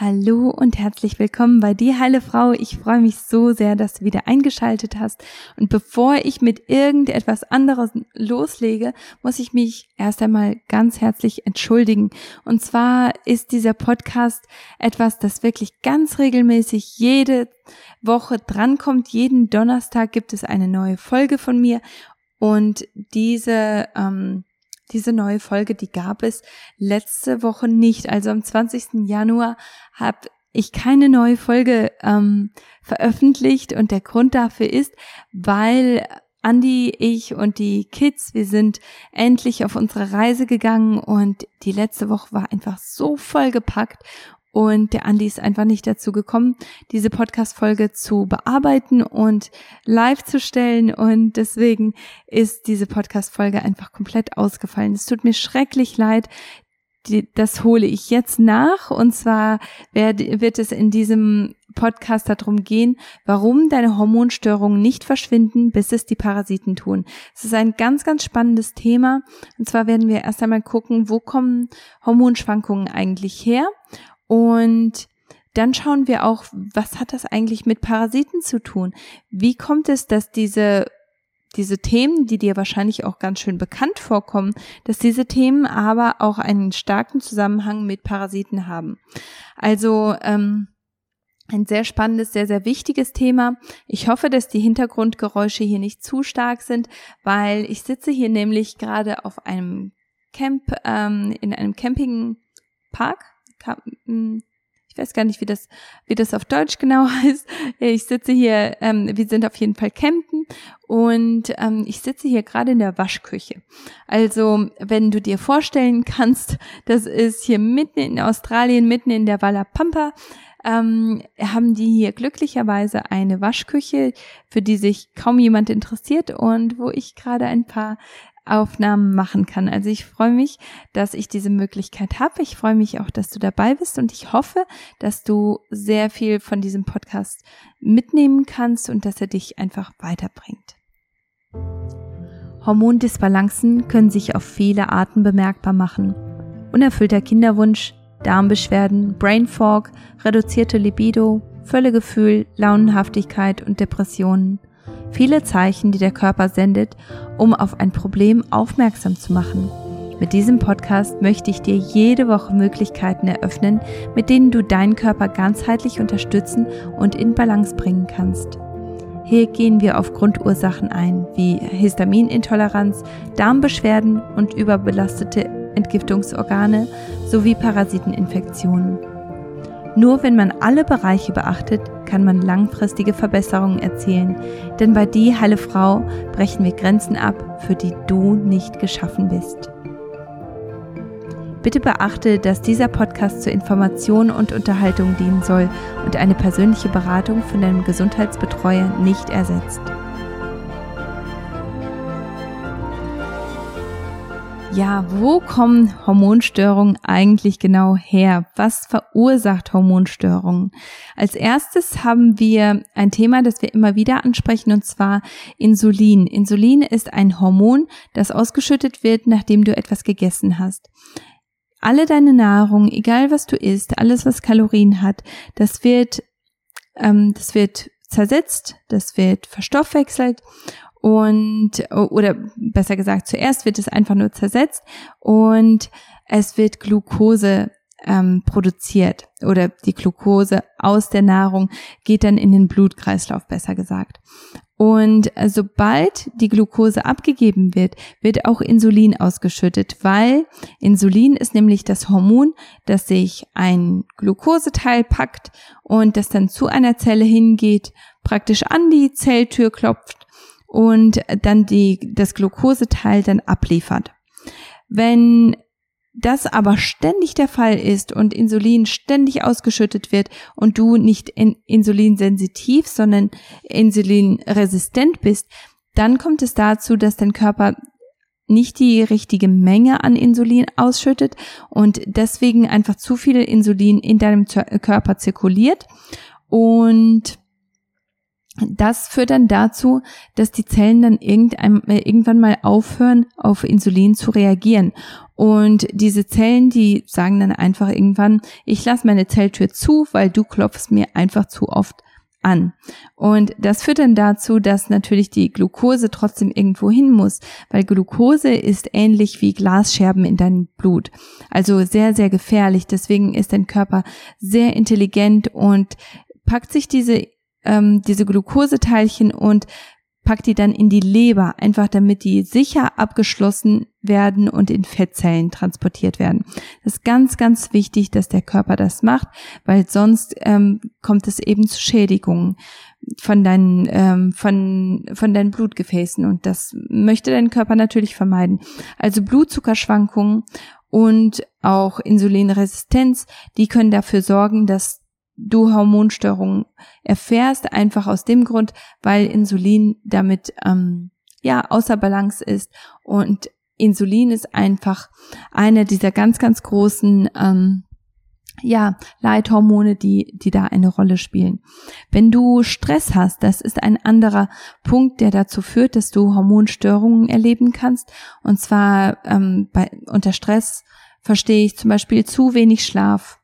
Hallo und herzlich willkommen bei Die Heile Frau. Ich freue mich so sehr, dass du wieder eingeschaltet hast. Und bevor ich mit irgendetwas anderes loslege, muss ich mich erst einmal ganz herzlich entschuldigen. Und zwar ist dieser Podcast etwas, das wirklich ganz regelmäßig jede Woche drankommt. Jeden Donnerstag gibt es eine neue Folge von mir. Und diese ähm, diese neue Folge, die gab es letzte Woche nicht. Also am 20. Januar habe ich keine neue Folge ähm, veröffentlicht und der Grund dafür ist, weil Andi, ich und die Kids, wir sind endlich auf unsere Reise gegangen und die letzte Woche war einfach so vollgepackt und der Andi ist einfach nicht dazu gekommen, diese Podcast-Folge zu bearbeiten und live zu stellen. Und deswegen ist diese Podcast-Folge einfach komplett ausgefallen. Es tut mir schrecklich leid. Das hole ich jetzt nach. Und zwar wird es in diesem Podcast darum gehen, warum deine Hormonstörungen nicht verschwinden, bis es die Parasiten tun. Es ist ein ganz, ganz spannendes Thema. Und zwar werden wir erst einmal gucken, wo kommen Hormonschwankungen eigentlich her und dann schauen wir auch, was hat das eigentlich mit Parasiten zu tun? Wie kommt es, dass diese diese Themen, die dir wahrscheinlich auch ganz schön bekannt vorkommen, dass diese Themen aber auch einen starken Zusammenhang mit Parasiten haben. Also ähm, ein sehr spannendes, sehr, sehr wichtiges Thema. Ich hoffe, dass die Hintergrundgeräusche hier nicht zu stark sind, weil ich sitze hier nämlich gerade auf einem Camp, ähm, in einem Campingpark ich weiß gar nicht, wie das, wie das auf Deutsch genau heißt. Ich sitze hier, ähm, wir sind auf jeden Fall campen und ähm, ich sitze hier gerade in der Waschküche. Also, wenn du dir vorstellen kannst, das ist hier mitten in Australien, mitten in der Walla Pampa, ähm, haben die hier glücklicherweise eine Waschküche, für die sich kaum jemand interessiert und wo ich gerade ein paar Aufnahmen machen kann. Also ich freue mich, dass ich diese Möglichkeit habe. Ich freue mich auch, dass du dabei bist und ich hoffe, dass du sehr viel von diesem Podcast mitnehmen kannst und dass er dich einfach weiterbringt. Hormondisbalancen können sich auf viele Arten bemerkbar machen. Unerfüllter Kinderwunsch, Darmbeschwerden, Brain Fog, reduzierte Libido, Völlegefühl, Launenhaftigkeit und Depressionen viele Zeichen, die der Körper sendet, um auf ein Problem aufmerksam zu machen. Mit diesem Podcast möchte ich dir jede Woche Möglichkeiten eröffnen, mit denen du deinen Körper ganzheitlich unterstützen und in Balance bringen kannst. Hier gehen wir auf Grundursachen ein, wie Histaminintoleranz, Darmbeschwerden und überbelastete Entgiftungsorgane sowie Parasiteninfektionen. Nur wenn man alle Bereiche beachtet, kann man langfristige Verbesserungen erzielen, denn bei Die Heile Frau brechen wir Grenzen ab, für die du nicht geschaffen bist. Bitte beachte, dass dieser Podcast zur Information und Unterhaltung dienen soll und eine persönliche Beratung von deinem Gesundheitsbetreuer nicht ersetzt. Ja, wo kommen Hormonstörungen eigentlich genau her? Was verursacht Hormonstörungen? Als erstes haben wir ein Thema, das wir immer wieder ansprechen, und zwar Insulin. Insulin ist ein Hormon, das ausgeschüttet wird, nachdem du etwas gegessen hast. Alle deine Nahrung, egal was du isst, alles was Kalorien hat, das wird, ähm, das wird zersetzt, das wird verstoffwechselt und oder besser gesagt zuerst wird es einfach nur zersetzt und es wird Glucose ähm, produziert oder die Glucose aus der Nahrung geht dann in den Blutkreislauf besser gesagt. Und sobald die Glucose abgegeben wird, wird auch Insulin ausgeschüttet, weil Insulin ist nämlich das Hormon, das sich ein Glukoseteil packt und das dann zu einer Zelle hingeht, praktisch an die Zelltür klopft und dann die, das Glukoseteil dann abliefert. Wenn das aber ständig der Fall ist und Insulin ständig ausgeschüttet wird und du nicht in insulinsensitiv, sondern insulinresistent bist, dann kommt es dazu, dass dein Körper nicht die richtige Menge an Insulin ausschüttet und deswegen einfach zu viel Insulin in deinem Körper zirkuliert und das führt dann dazu, dass die Zellen dann irgendein, äh, irgendwann mal aufhören, auf Insulin zu reagieren. Und diese Zellen, die sagen dann einfach irgendwann, ich lasse meine Zelltür zu, weil du klopfst mir einfach zu oft an. Und das führt dann dazu, dass natürlich die Glucose trotzdem irgendwo hin muss, weil Glucose ist ähnlich wie Glasscherben in deinem Blut. Also sehr, sehr gefährlich. Deswegen ist dein Körper sehr intelligent und packt sich diese, ähm, diese Glukoseteilchen und packt die dann in die Leber, einfach damit die sicher abgeschlossen werden und in Fettzellen transportiert werden. Das ist ganz, ganz wichtig, dass der Körper das macht, weil sonst ähm, kommt es eben zu Schädigungen von deinen, ähm, von, von deinen Blutgefäßen und das möchte dein Körper natürlich vermeiden. Also Blutzuckerschwankungen und auch Insulinresistenz, die können dafür sorgen, dass du Hormonstörungen erfährst, einfach aus dem Grund, weil Insulin damit ähm, ja außer Balance ist und Insulin ist einfach eine dieser ganz ganz großen ähm, ja, Leithormone, die, die da eine Rolle spielen. Wenn du Stress hast, das ist ein anderer Punkt, der dazu führt, dass du Hormonstörungen erleben kannst. Und zwar ähm, bei, unter Stress verstehe ich zum Beispiel zu wenig Schlaf,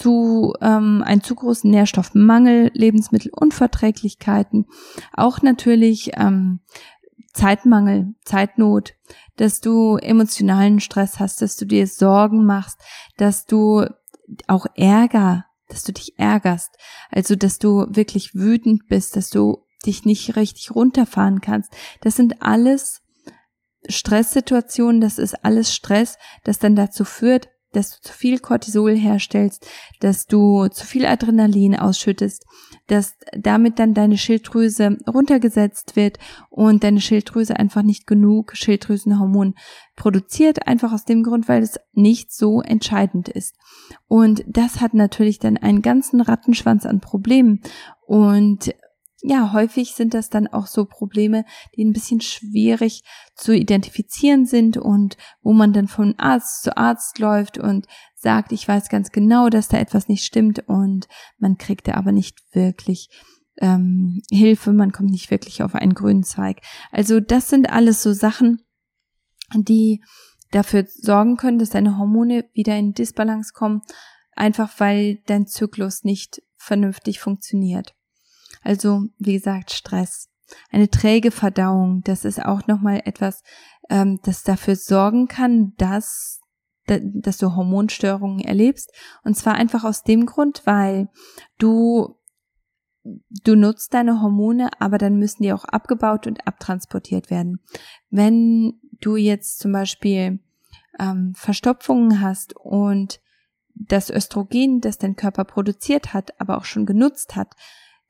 zu ähm, einen zu großen Nährstoffmangel, Lebensmittelunverträglichkeiten, auch natürlich ähm, Zeitmangel, Zeitnot, dass du emotionalen Stress hast, dass du dir Sorgen machst, dass du auch Ärger, dass du dich ärgerst, also dass du wirklich wütend bist, dass du dich nicht richtig runterfahren kannst. Das sind alles Stresssituationen, das ist alles Stress, das dann dazu führt, dass du zu viel Cortisol herstellst, dass du zu viel Adrenalin ausschüttest, dass damit dann deine Schilddrüse runtergesetzt wird und deine Schilddrüse einfach nicht genug Schilddrüsenhormon produziert, einfach aus dem Grund, weil es nicht so entscheidend ist. Und das hat natürlich dann einen ganzen Rattenschwanz an Problemen und ja, häufig sind das dann auch so Probleme, die ein bisschen schwierig zu identifizieren sind und wo man dann von Arzt zu Arzt läuft und sagt, ich weiß ganz genau, dass da etwas nicht stimmt und man kriegt da aber nicht wirklich ähm, Hilfe, man kommt nicht wirklich auf einen grünen Zweig. Also das sind alles so Sachen, die dafür sorgen können, dass deine Hormone wieder in Disbalance kommen, einfach weil dein Zyklus nicht vernünftig funktioniert. Also, wie gesagt, Stress. Eine träge Verdauung, das ist auch nochmal etwas, ähm, das dafür sorgen kann, dass, dass du Hormonstörungen erlebst. Und zwar einfach aus dem Grund, weil du du nutzt deine Hormone, aber dann müssen die auch abgebaut und abtransportiert werden. Wenn du jetzt zum Beispiel ähm, Verstopfungen hast und das Östrogen, das dein Körper produziert hat, aber auch schon genutzt hat,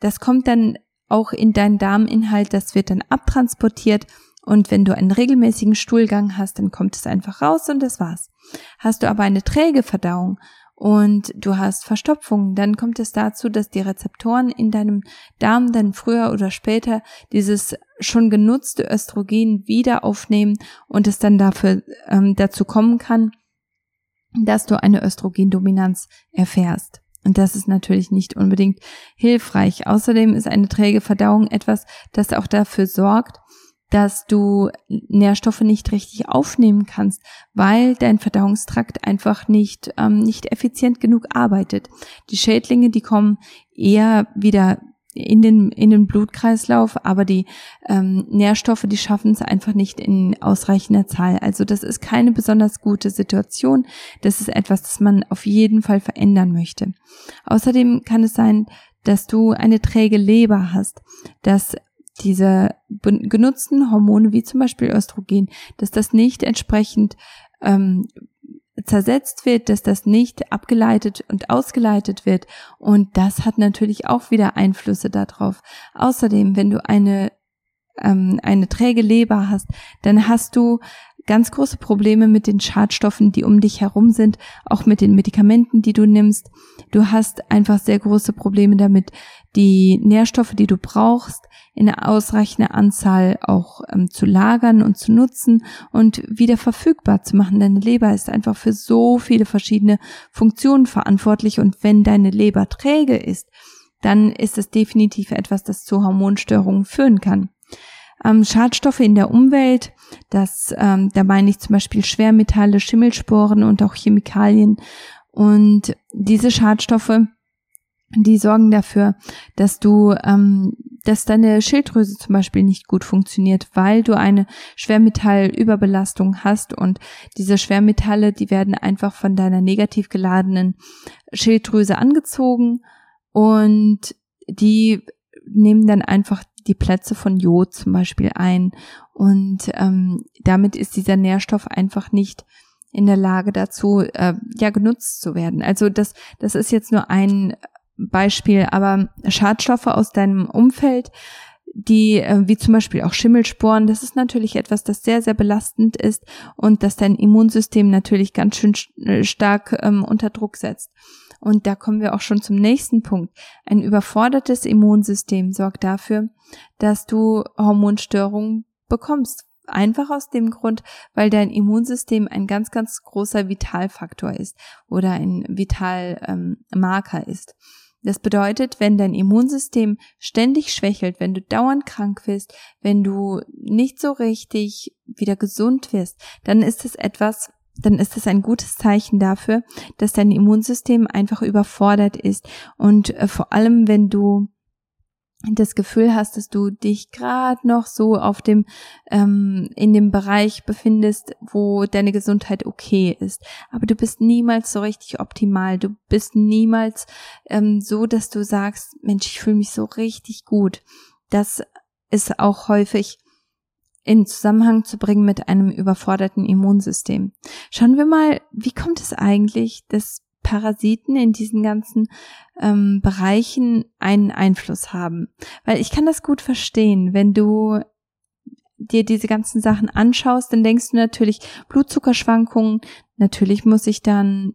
das kommt dann auch in deinen Darminhalt, das wird dann abtransportiert und wenn du einen regelmäßigen Stuhlgang hast, dann kommt es einfach raus und das war's. Hast du aber eine träge Verdauung und du hast Verstopfung, dann kommt es dazu, dass die Rezeptoren in deinem Darm dann früher oder später dieses schon genutzte Östrogen wieder aufnehmen und es dann dafür ähm, dazu kommen kann, dass du eine Östrogendominanz erfährst. Und das ist natürlich nicht unbedingt hilfreich. Außerdem ist eine träge Verdauung etwas, das auch dafür sorgt, dass du Nährstoffe nicht richtig aufnehmen kannst, weil dein Verdauungstrakt einfach nicht, ähm, nicht effizient genug arbeitet. Die Schädlinge, die kommen eher wieder in den, in den Blutkreislauf, aber die ähm, Nährstoffe, die schaffen es einfach nicht in ausreichender Zahl. Also das ist keine besonders gute Situation. Das ist etwas, das man auf jeden Fall verändern möchte. Außerdem kann es sein, dass du eine träge Leber hast, dass diese genutzten Hormone wie zum Beispiel Östrogen, dass das nicht entsprechend ähm, zersetzt wird, dass das nicht abgeleitet und ausgeleitet wird. Und das hat natürlich auch wieder Einflüsse darauf. Außerdem, wenn du eine, ähm, eine träge Leber hast, dann hast du ganz große Probleme mit den Schadstoffen, die um dich herum sind, auch mit den Medikamenten, die du nimmst. Du hast einfach sehr große Probleme damit, die Nährstoffe, die du brauchst, in einer ausreichender Anzahl auch ähm, zu lagern und zu nutzen und wieder verfügbar zu machen. Deine Leber ist einfach für so viele verschiedene Funktionen verantwortlich und wenn deine Leber träge ist, dann ist es definitiv etwas, das zu Hormonstörungen führen kann. Ähm, Schadstoffe in der Umwelt, das, ähm, da meine ich zum Beispiel Schwermetalle, Schimmelsporen und auch Chemikalien. Und diese Schadstoffe, die sorgen dafür, dass du, ähm, dass deine Schilddrüse zum Beispiel nicht gut funktioniert, weil du eine Schwermetallüberbelastung hast. Und diese Schwermetalle, die werden einfach von deiner negativ geladenen Schilddrüse angezogen. Und die nehmen dann einfach die Plätze von Jod zum Beispiel ein und ähm, damit ist dieser Nährstoff einfach nicht in der Lage dazu, äh, ja genutzt zu werden. Also das, das ist jetzt nur ein Beispiel, aber Schadstoffe aus deinem Umfeld, die, äh, wie zum Beispiel auch Schimmelsporen, das ist natürlich etwas, das sehr, sehr belastend ist und das dein Immunsystem natürlich ganz schön äh, stark ähm, unter Druck setzt. Und da kommen wir auch schon zum nächsten Punkt. Ein überfordertes Immunsystem sorgt dafür, dass du Hormonstörungen bekommst. Einfach aus dem Grund, weil dein Immunsystem ein ganz, ganz großer Vitalfaktor ist oder ein Vitalmarker ähm, ist. Das bedeutet, wenn dein Immunsystem ständig schwächelt, wenn du dauernd krank wirst, wenn du nicht so richtig wieder gesund wirst, dann ist es etwas, dann ist es ein gutes Zeichen dafür, dass dein Immunsystem einfach überfordert ist. Und äh, vor allem, wenn du das Gefühl hast, dass du dich gerade noch so auf dem ähm, in dem Bereich befindest, wo deine Gesundheit okay ist, aber du bist niemals so richtig optimal. Du bist niemals ähm, so, dass du sagst, Mensch, ich fühle mich so richtig gut. Das ist auch häufig in Zusammenhang zu bringen mit einem überforderten Immunsystem. Schauen wir mal, wie kommt es eigentlich, dass Parasiten in diesen ganzen ähm, Bereichen einen Einfluss haben. Weil ich kann das gut verstehen, wenn du dir diese ganzen Sachen anschaust, dann denkst du natürlich Blutzuckerschwankungen, natürlich muss ich dann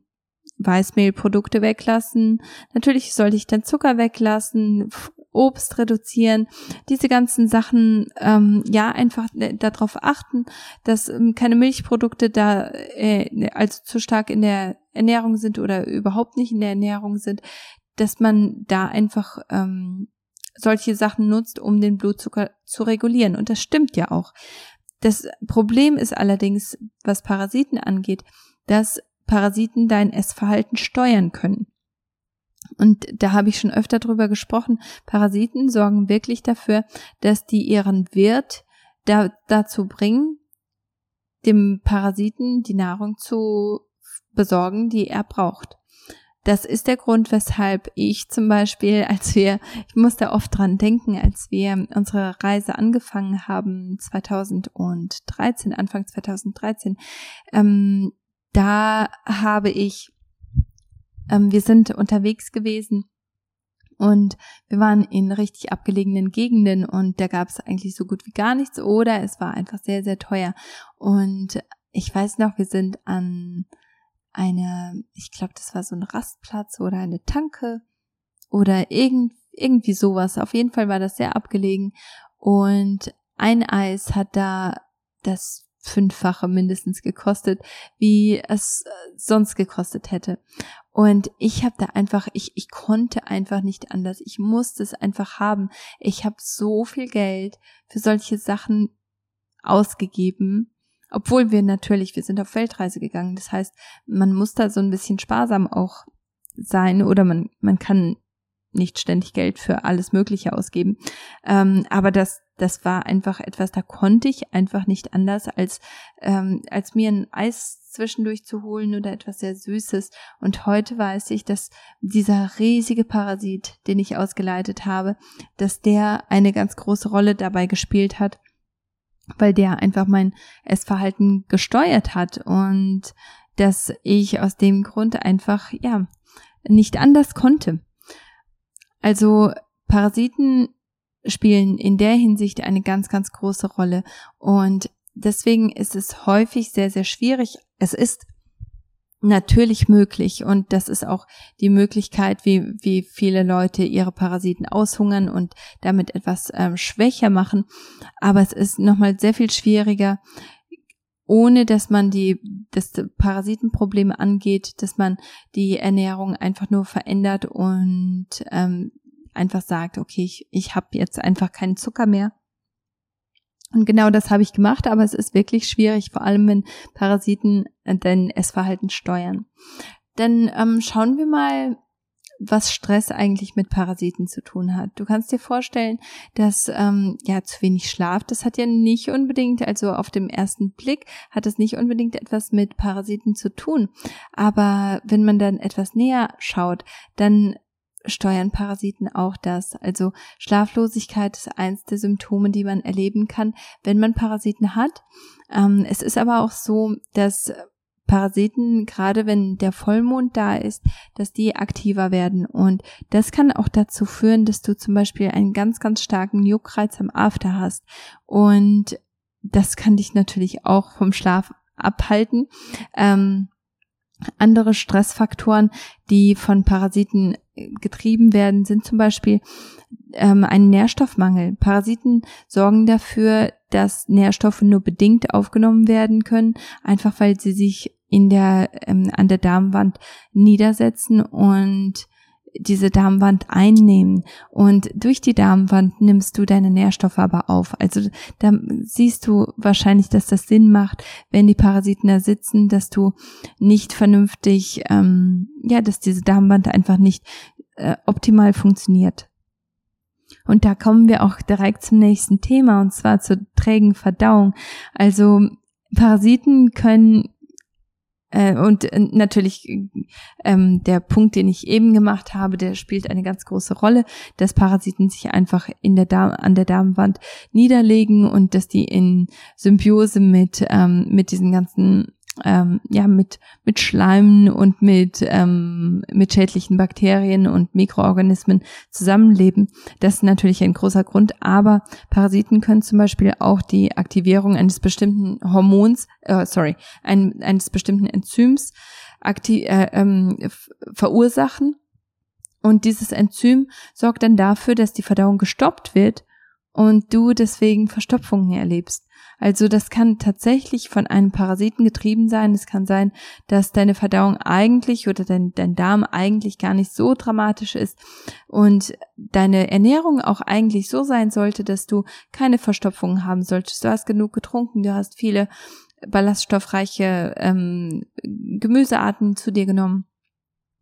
Weißmehlprodukte weglassen, natürlich sollte ich dann Zucker weglassen, Obst reduzieren, diese ganzen Sachen, ähm, ja, einfach äh, darauf achten, dass ähm, keine Milchprodukte da äh, also zu stark in der Ernährung sind oder überhaupt nicht in der Ernährung sind, dass man da einfach ähm, solche Sachen nutzt, um den Blutzucker zu regulieren. Und das stimmt ja auch. Das Problem ist allerdings, was Parasiten angeht, dass Parasiten dein Essverhalten steuern können. Und da habe ich schon öfter drüber gesprochen. Parasiten sorgen wirklich dafür, dass die ihren Wirt da, dazu bringen, dem Parasiten die Nahrung zu besorgen, die er braucht. Das ist der Grund, weshalb ich zum Beispiel, als wir, ich muss da oft dran denken, als wir unsere Reise angefangen haben, 2013, Anfang 2013, ähm, da habe ich ähm, wir sind unterwegs gewesen und wir waren in richtig abgelegenen Gegenden und da gab es eigentlich so gut wie gar nichts oder es war einfach sehr, sehr teuer. Und ich weiß noch, wir sind an eine, ich glaube, das war so ein Rastplatz oder eine Tanke oder irgend, irgendwie sowas. Auf jeden Fall war das sehr abgelegen und ein Eis hat da das fünffache mindestens gekostet, wie es äh, sonst gekostet hätte. Und ich habe da einfach, ich, ich konnte einfach nicht anders. Ich musste es einfach haben. Ich habe so viel Geld für solche Sachen ausgegeben. Obwohl wir natürlich, wir sind auf Weltreise gegangen. Das heißt, man muss da so ein bisschen sparsam auch sein oder man, man kann nicht ständig Geld für alles Mögliche ausgeben. Ähm, aber das, das war einfach etwas, da konnte ich einfach nicht anders, als, ähm, als mir ein Eis zwischendurch zu holen oder etwas sehr Süßes. Und heute weiß ich, dass dieser riesige Parasit, den ich ausgeleitet habe, dass der eine ganz große Rolle dabei gespielt hat, weil der einfach mein Essverhalten gesteuert hat und dass ich aus dem Grund einfach, ja, nicht anders konnte. Also Parasiten spielen in der Hinsicht eine ganz, ganz große Rolle. Und deswegen ist es häufig sehr, sehr schwierig. Es ist natürlich möglich und das ist auch die Möglichkeit, wie, wie viele Leute ihre Parasiten aushungern und damit etwas ähm, schwächer machen. Aber es ist nochmal sehr viel schwieriger, ohne dass man die das Parasitenprobleme angeht, dass man die Ernährung einfach nur verändert und ähm, einfach sagt, okay, ich, ich habe jetzt einfach keinen Zucker mehr. Und genau das habe ich gemacht, aber es ist wirklich schwierig, vor allem wenn Parasiten äh, dein Essverhalten steuern. Dann ähm, schauen wir mal, was Stress eigentlich mit Parasiten zu tun hat. Du kannst dir vorstellen, dass ähm, ja zu wenig Schlaf, das hat ja nicht unbedingt, also auf dem ersten Blick hat es nicht unbedingt etwas mit Parasiten zu tun. Aber wenn man dann etwas näher schaut, dann steuern Parasiten auch das. Also Schlaflosigkeit ist eins der Symptome, die man erleben kann, wenn man Parasiten hat. Ähm, es ist aber auch so, dass Parasiten, gerade wenn der Vollmond da ist, dass die aktiver werden. Und das kann auch dazu führen, dass du zum Beispiel einen ganz, ganz starken Juckreiz am After hast. Und das kann dich natürlich auch vom Schlaf abhalten. Ähm, andere Stressfaktoren, die von Parasiten getrieben werden, sind zum Beispiel ähm, ein Nährstoffmangel. Parasiten sorgen dafür, dass Nährstoffe nur bedingt aufgenommen werden können, einfach weil sie sich in der ähm, an der Darmwand niedersetzen und diese Darmwand einnehmen und durch die Darmwand nimmst du deine Nährstoffe aber auf. Also da siehst du wahrscheinlich, dass das Sinn macht, wenn die Parasiten da sitzen, dass du nicht vernünftig, ähm, ja, dass diese Darmwand einfach nicht äh, optimal funktioniert. Und da kommen wir auch direkt zum nächsten Thema und zwar zur trägen Verdauung. Also Parasiten können und äh, natürlich ähm, der Punkt, den ich eben gemacht habe, der spielt eine ganz große Rolle, dass Parasiten sich einfach in der Darm, an der Darmwand niederlegen und dass die in Symbiose mit ähm, mit diesen ganzen ähm, ja mit mit Schleimen und mit ähm, mit schädlichen Bakterien und Mikroorganismen zusammenleben. Das ist natürlich ein großer Grund. Aber Parasiten können zum Beispiel auch die Aktivierung eines bestimmten Hormons, äh, sorry, ein, eines bestimmten Enzyms aktiv, äh, ähm, verursachen. Und dieses Enzym sorgt dann dafür, dass die Verdauung gestoppt wird und du deswegen Verstopfungen erlebst. Also das kann tatsächlich von einem Parasiten getrieben sein. Es kann sein, dass deine Verdauung eigentlich oder dein, dein Darm eigentlich gar nicht so dramatisch ist und deine Ernährung auch eigentlich so sein sollte, dass du keine Verstopfungen haben solltest. Du hast genug getrunken, du hast viele ballaststoffreiche ähm, Gemüsearten zu dir genommen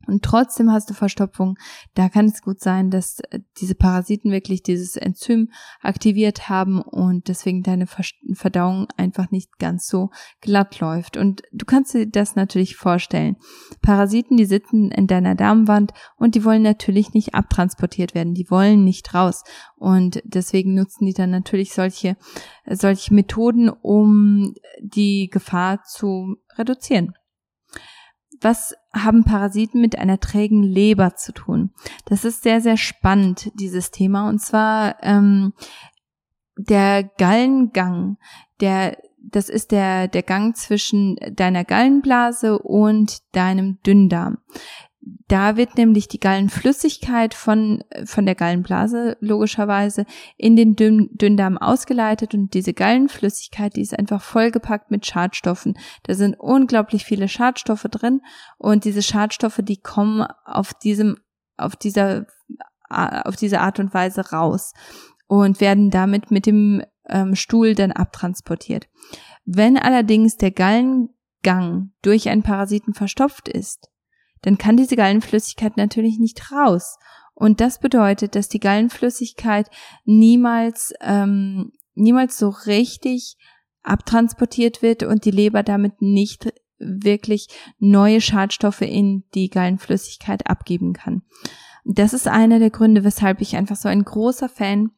und trotzdem hast du Verstopfung, da kann es gut sein, dass äh, diese Parasiten wirklich dieses Enzym aktiviert haben und deswegen deine Verdauung einfach nicht ganz so glatt läuft. Und du kannst dir das natürlich vorstellen. Parasiten, die sitzen in deiner Darmwand und die wollen natürlich nicht abtransportiert werden, die wollen nicht raus. Und deswegen nutzen die dann natürlich solche, solche Methoden, um die Gefahr zu reduzieren was haben Parasiten mit einer trägen Leber zu tun? Das ist sehr, sehr spannend, dieses Thema. Und zwar ähm, der Gallengang, der das ist der, der Gang zwischen deiner Gallenblase und deinem Dünndarm. Da wird nämlich die Gallenflüssigkeit von, von der Gallenblase logischerweise in den Dünn, Dünndarm ausgeleitet und diese Gallenflüssigkeit, die ist einfach vollgepackt mit Schadstoffen. Da sind unglaublich viele Schadstoffe drin und diese Schadstoffe, die kommen auf diesem, auf dieser, auf diese Art und Weise raus und werden damit mit dem ähm, Stuhl dann abtransportiert. Wenn allerdings der Gallengang durch einen Parasiten verstopft ist, dann kann diese Gallenflüssigkeit natürlich nicht raus. Und das bedeutet, dass die Gallenflüssigkeit niemals, ähm, niemals so richtig abtransportiert wird und die Leber damit nicht wirklich neue Schadstoffe in die Gallenflüssigkeit abgeben kann. Das ist einer der Gründe, weshalb ich einfach so ein großer Fan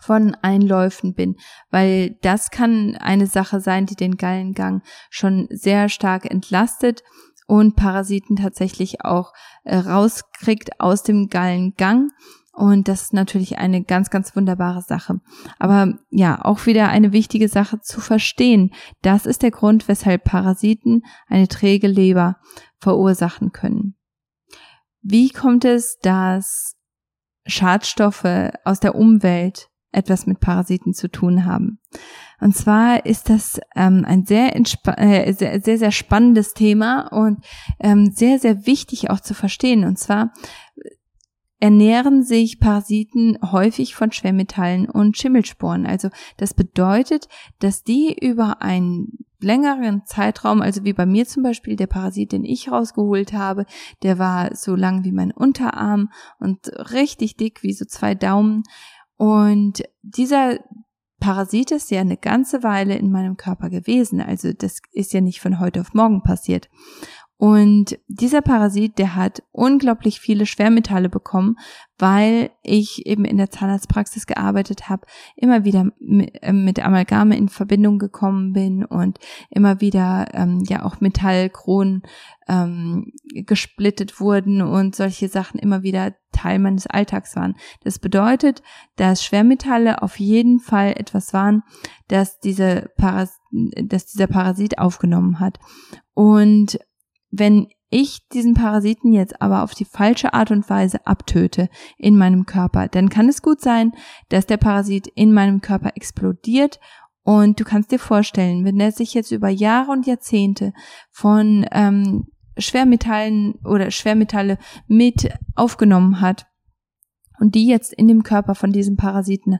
von Einläufen bin, weil das kann eine Sache sein, die den Gallengang schon sehr stark entlastet und Parasiten tatsächlich auch äh, rauskriegt aus dem Gallengang. Und das ist natürlich eine ganz, ganz wunderbare Sache. Aber ja, auch wieder eine wichtige Sache zu verstehen. Das ist der Grund, weshalb Parasiten eine träge Leber verursachen können. Wie kommt es, dass Schadstoffe aus der Umwelt etwas mit Parasiten zu tun haben? Und zwar ist das ähm, ein sehr, äh, sehr, sehr, sehr spannendes Thema und ähm, sehr, sehr wichtig auch zu verstehen. Und zwar ernähren sich Parasiten häufig von Schwermetallen und Schimmelsporen. Also das bedeutet, dass die über einen längeren Zeitraum, also wie bei mir zum Beispiel, der Parasit, den ich rausgeholt habe, der war so lang wie mein Unterarm und richtig dick wie so zwei Daumen. Und dieser Parasit ist ja eine ganze Weile in meinem Körper gewesen. Also das ist ja nicht von heute auf morgen passiert. Und dieser Parasit, der hat unglaublich viele Schwermetalle bekommen, weil ich eben in der Zahnarztpraxis gearbeitet habe, immer wieder äh, mit Amalgame in Verbindung gekommen bin und immer wieder ähm, ja auch Metallkronen ähm, gesplittet wurden und solche Sachen immer wieder Teil meines Alltags waren. Das bedeutet, dass Schwermetalle auf jeden Fall etwas waren, dass diese Paras dass dieser Parasit aufgenommen hat. Und wenn ich diesen Parasiten jetzt aber auf die falsche Art und Weise abtöte in meinem Körper, dann kann es gut sein, dass der Parasit in meinem Körper explodiert und du kannst dir vorstellen, wenn er sich jetzt über Jahre und Jahrzehnte von ähm, Schwermetallen oder Schwermetalle mit aufgenommen hat und die jetzt in dem Körper von diesem Parasiten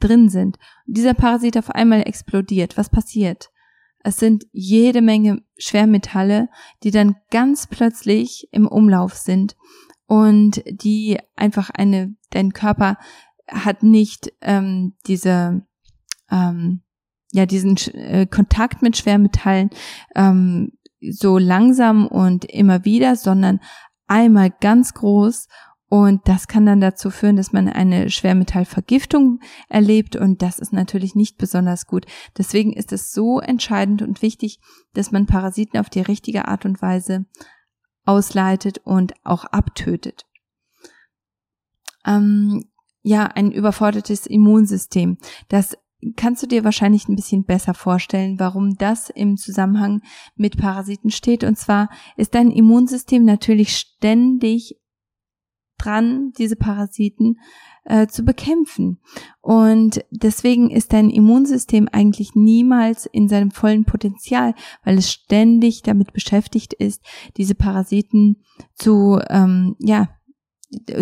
drin sind, dieser Parasit auf einmal explodiert, was passiert? Es sind jede Menge Schwermetalle, die dann ganz plötzlich im Umlauf sind und die einfach eine, dein Körper hat nicht ähm, diese, ähm, ja, diesen äh, Kontakt mit Schwermetallen ähm, so langsam und immer wieder, sondern einmal ganz groß und das kann dann dazu führen, dass man eine Schwermetallvergiftung erlebt und das ist natürlich nicht besonders gut. Deswegen ist es so entscheidend und wichtig, dass man Parasiten auf die richtige Art und Weise ausleitet und auch abtötet. Ähm, ja, ein überfordertes Immunsystem. Das kannst du dir wahrscheinlich ein bisschen besser vorstellen, warum das im Zusammenhang mit Parasiten steht. Und zwar ist dein Immunsystem natürlich ständig dran, diese Parasiten äh, zu bekämpfen. Und deswegen ist dein Immunsystem eigentlich niemals in seinem vollen Potenzial, weil es ständig damit beschäftigt ist, diese Parasiten zu, ähm, ja,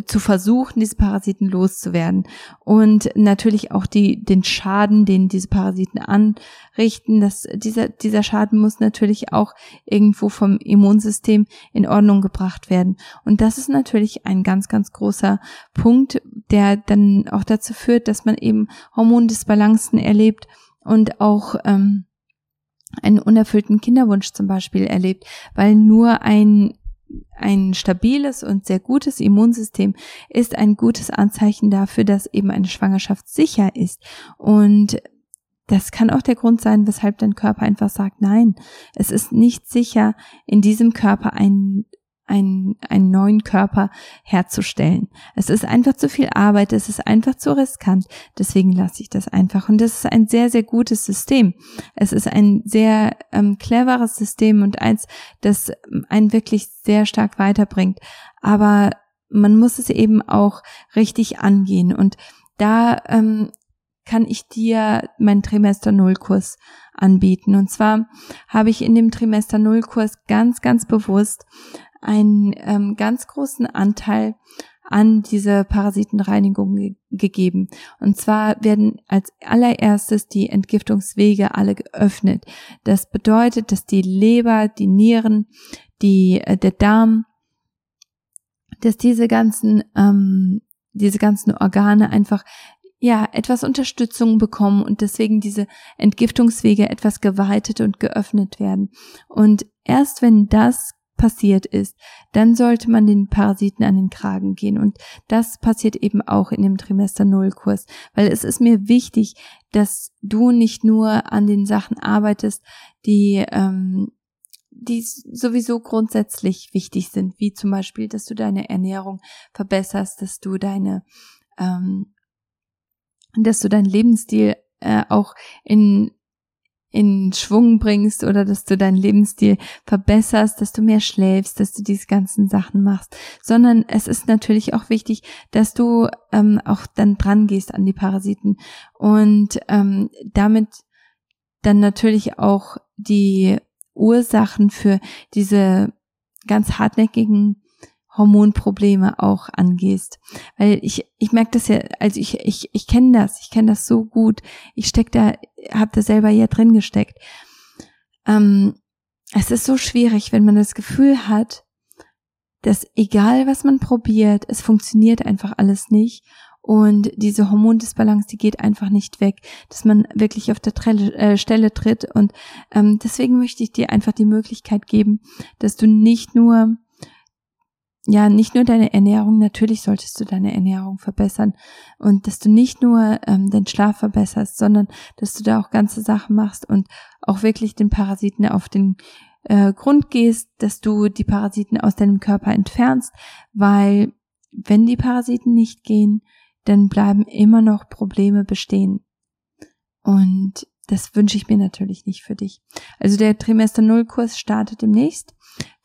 zu versuchen, diese Parasiten loszuwerden und natürlich auch die, den Schaden, den diese Parasiten anrichten, dass dieser, dieser Schaden muss natürlich auch irgendwo vom Immunsystem in Ordnung gebracht werden. Und das ist natürlich ein ganz, ganz großer Punkt, der dann auch dazu führt, dass man eben Hormondisbalancen erlebt und auch, ähm, einen unerfüllten Kinderwunsch zum Beispiel erlebt, weil nur ein ein stabiles und sehr gutes Immunsystem ist ein gutes Anzeichen dafür, dass eben eine Schwangerschaft sicher ist. Und das kann auch der Grund sein, weshalb dein Körper einfach sagt, nein, es ist nicht sicher, in diesem Körper ein einen, einen neuen Körper herzustellen. Es ist einfach zu viel Arbeit, es ist einfach zu riskant, deswegen lasse ich das einfach. Und das ist ein sehr, sehr gutes System. Es ist ein sehr ähm, cleveres System und eins, das einen wirklich sehr stark weiterbringt. Aber man muss es eben auch richtig angehen. Und da ähm, kann ich dir meinen Trimester Null Kurs anbieten. Und zwar habe ich in dem Trimester Null Kurs ganz, ganz bewusst einen ähm, ganz großen Anteil an diese Parasitenreinigung ge gegeben. Und zwar werden als allererstes die Entgiftungswege alle geöffnet. Das bedeutet, dass die Leber, die Nieren, die, äh, der Darm, dass diese ganzen, ähm, diese ganzen Organe einfach ja, etwas Unterstützung bekommen und deswegen diese Entgiftungswege etwas geweitet und geöffnet werden. Und erst wenn das passiert ist, dann sollte man den Parasiten an den Kragen gehen. Und das passiert eben auch in dem Trimester Null Kurs, weil es ist mir wichtig, dass du nicht nur an den Sachen arbeitest, die ähm, die sowieso grundsätzlich wichtig sind, wie zum Beispiel, dass du deine Ernährung verbesserst, dass du deine, ähm, dass du deinen Lebensstil äh, auch in in Schwung bringst oder dass du deinen Lebensstil verbesserst, dass du mehr schläfst, dass du diese ganzen Sachen machst, sondern es ist natürlich auch wichtig, dass du ähm, auch dann dran gehst an die Parasiten und ähm, damit dann natürlich auch die Ursachen für diese ganz hartnäckigen Hormonprobleme auch angehst. Weil ich, ich merke das ja, also ich, ich, ich kenne das, ich kenne das so gut. Ich steck da, habe da selber ja drin gesteckt. Ähm, es ist so schwierig, wenn man das Gefühl hat, dass egal was man probiert, es funktioniert einfach alles nicht und diese Hormondisbalance, die geht einfach nicht weg, dass man wirklich auf der Trelle, äh, Stelle tritt. Und ähm, deswegen möchte ich dir einfach die Möglichkeit geben, dass du nicht nur ja, nicht nur deine Ernährung, natürlich solltest du deine Ernährung verbessern und dass du nicht nur ähm, den Schlaf verbesserst, sondern dass du da auch ganze Sachen machst und auch wirklich den Parasiten auf den äh, Grund gehst, dass du die Parasiten aus deinem Körper entfernst, weil wenn die Parasiten nicht gehen, dann bleiben immer noch Probleme bestehen. Und das wünsche ich mir natürlich nicht für dich. Also der Trimester Null Kurs startet demnächst.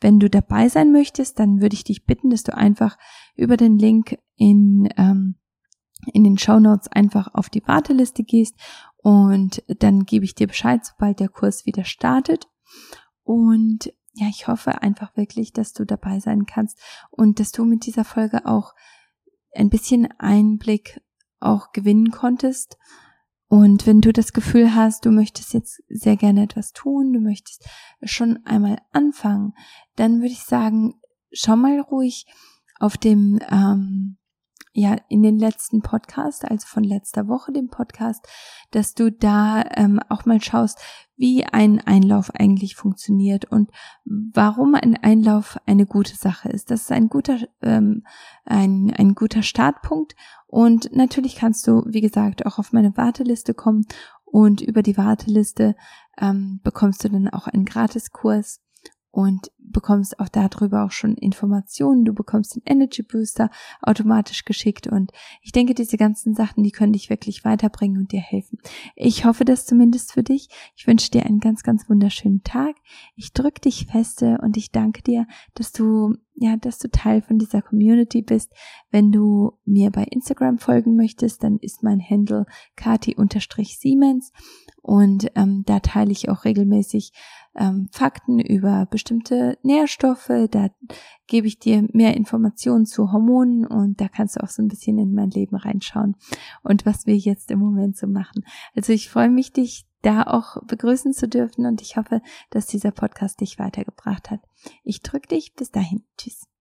Wenn du dabei sein möchtest, dann würde ich dich bitten, dass du einfach über den Link in, ähm, in den Show Notes einfach auf die Warteliste gehst und dann gebe ich dir Bescheid, sobald der Kurs wieder startet. Und ja, ich hoffe einfach wirklich, dass du dabei sein kannst und dass du mit dieser Folge auch ein bisschen Einblick auch gewinnen konntest. Und wenn du das Gefühl hast, du möchtest jetzt sehr gerne etwas tun, du möchtest schon einmal anfangen, dann würde ich sagen, schau mal ruhig auf dem ähm, ja in den letzten Podcast, also von letzter Woche dem Podcast, dass du da ähm, auch mal schaust, wie ein Einlauf eigentlich funktioniert und warum ein Einlauf eine gute Sache ist. Das ist ein guter ähm, ein ein guter Startpunkt und natürlich kannst du, wie gesagt, auch auf meine Warteliste kommen und über die Warteliste ähm, bekommst du dann auch einen Gratiskurs und bekommst auch darüber auch schon Informationen. Du bekommst den Energy Booster automatisch geschickt und ich denke, diese ganzen Sachen, die können dich wirklich weiterbringen und dir helfen. Ich hoffe das zumindest für dich. Ich wünsche dir einen ganz, ganz wunderschönen Tag. Ich drücke dich feste und ich danke dir, dass du ja, dass du Teil von dieser Community bist. Wenn du mir bei Instagram folgen möchtest, dann ist mein Handle kati-siemens und ähm, da teile ich auch regelmäßig ähm, Fakten über bestimmte Nährstoffe. Da gebe ich dir mehr Informationen zu Hormonen und da kannst du auch so ein bisschen in mein Leben reinschauen und was wir jetzt im Moment so machen. Also ich freue mich, dich da auch begrüßen zu dürfen und ich hoffe, dass dieser Podcast dich weitergebracht hat. Ich drücke dich. Bis dahin. Tschüss.